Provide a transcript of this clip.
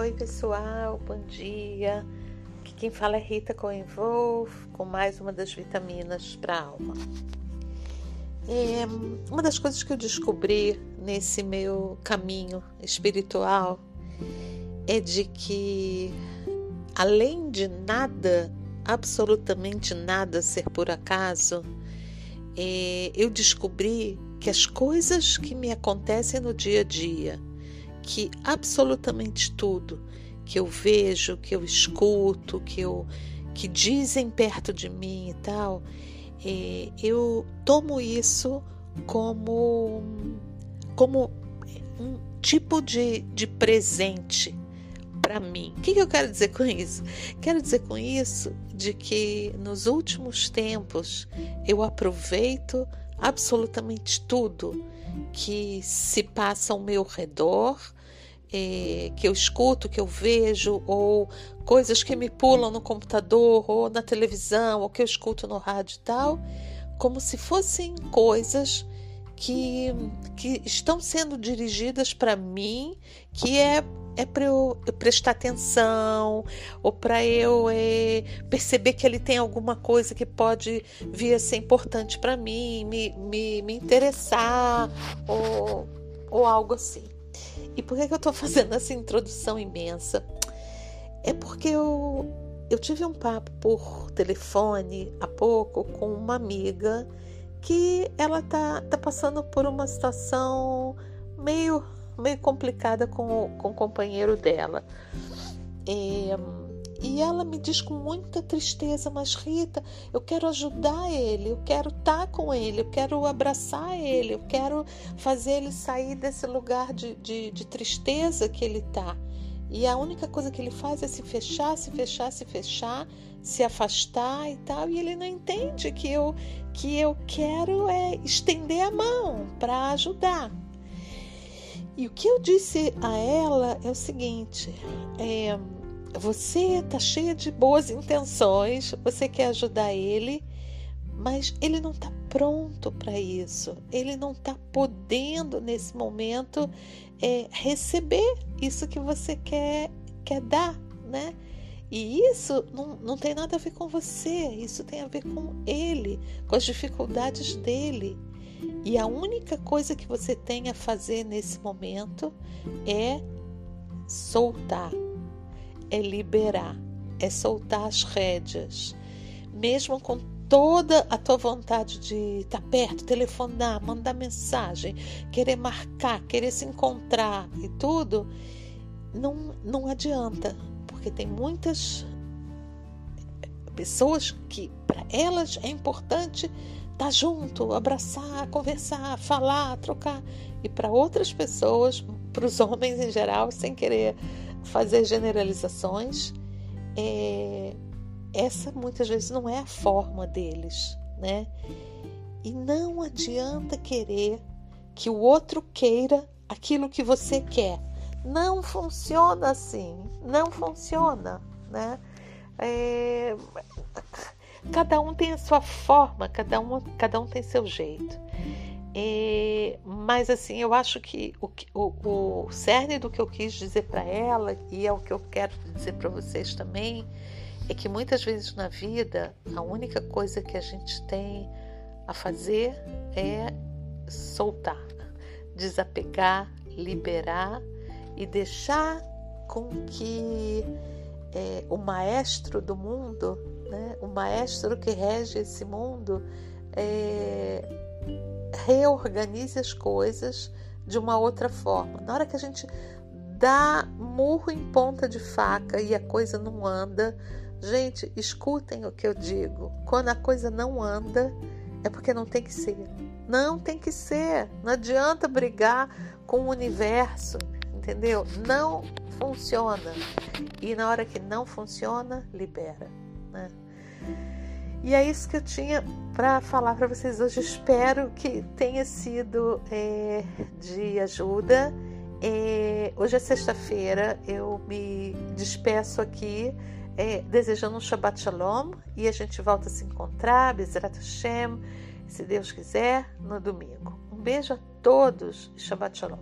Oi pessoal, bom dia. Aqui quem fala é Rita Coenvolf com mais uma das vitaminas para a alma. É, uma das coisas que eu descobri nesse meu caminho espiritual é de que além de nada, absolutamente nada ser por acaso, é, eu descobri que as coisas que me acontecem no dia a dia que absolutamente tudo que eu vejo, que eu escuto, que eu que dizem perto de mim e tal, é, eu tomo isso como como um tipo de, de presente para mim. O que, que eu quero dizer com isso? Quero dizer com isso de que nos últimos tempos eu aproveito absolutamente tudo que se passa ao meu redor, é, que eu escuto, que eu vejo, ou coisas que me pulam no computador ou na televisão, ou que eu escuto no rádio e tal, como se fossem coisas que, que estão sendo dirigidas para mim, que é é para eu, prestar atenção ou para eu é, perceber que ele tem alguma coisa que pode vir a ser importante para mim, me, me, me interessar ou, ou algo assim. E por que, que eu estou fazendo essa introdução imensa? É porque eu, eu tive um papo por telefone há pouco com uma amiga que ela tá, tá passando por uma situação meio meio complicada com, com o companheiro dela. É, e ela me diz com muita tristeza, mas Rita, eu quero ajudar ele, eu quero estar tá com ele, eu quero abraçar ele, eu quero fazer ele sair desse lugar de, de, de tristeza que ele está. E a única coisa que ele faz é se fechar, se fechar, se fechar, se afastar e tal. E ele não entende que eu que eu quero é estender a mão para ajudar. E o que eu disse a ela é o seguinte: é, você está cheia de boas intenções, você quer ajudar ele, mas ele não está pronto para isso. Ele não está podendo nesse momento é, receber isso que você quer quer dar, né? E isso não, não tem nada a ver com você, isso tem a ver com ele, com as dificuldades dele. E a única coisa que você tem a fazer nesse momento é soltar, é liberar, é soltar as rédeas. Mesmo com toda a tua vontade de estar perto, telefonar, mandar mensagem, querer marcar, querer se encontrar e tudo, não, não adianta, porque tem muitas pessoas que para elas é importante estar junto, abraçar, conversar, falar, trocar. E para outras pessoas, para os homens em geral, sem querer fazer generalizações, é, essa muitas vezes não é a forma deles, né? E não adianta querer que o outro queira aquilo que você quer. Não funciona assim, não funciona, né? É, Cada um tem a sua forma, cada um, cada um tem seu jeito. E, mas assim, eu acho que o, o, o cerne do que eu quis dizer para ela, e é o que eu quero dizer para vocês também, é que muitas vezes na vida a única coisa que a gente tem a fazer é soltar, desapegar, liberar e deixar com que é, o maestro do mundo, né, o maestro que rege esse mundo, é, reorganize as coisas de uma outra forma. Na hora que a gente dá murro em ponta de faca e a coisa não anda, gente, escutem o que eu digo. Quando a coisa não anda, é porque não tem que ser. Não tem que ser. Não adianta brigar com o universo, entendeu? Não funciona. E na hora que não funciona, libera. Né? E é isso que eu tinha para falar para vocês hoje. Espero que tenha sido é, de ajuda. É, hoje é sexta-feira, eu me despeço aqui é, desejando um Shabbat Shalom e a gente volta a se encontrar, Bezrat Hashem, se Deus quiser, no domingo. Um beijo a todos e Shabbat Shalom.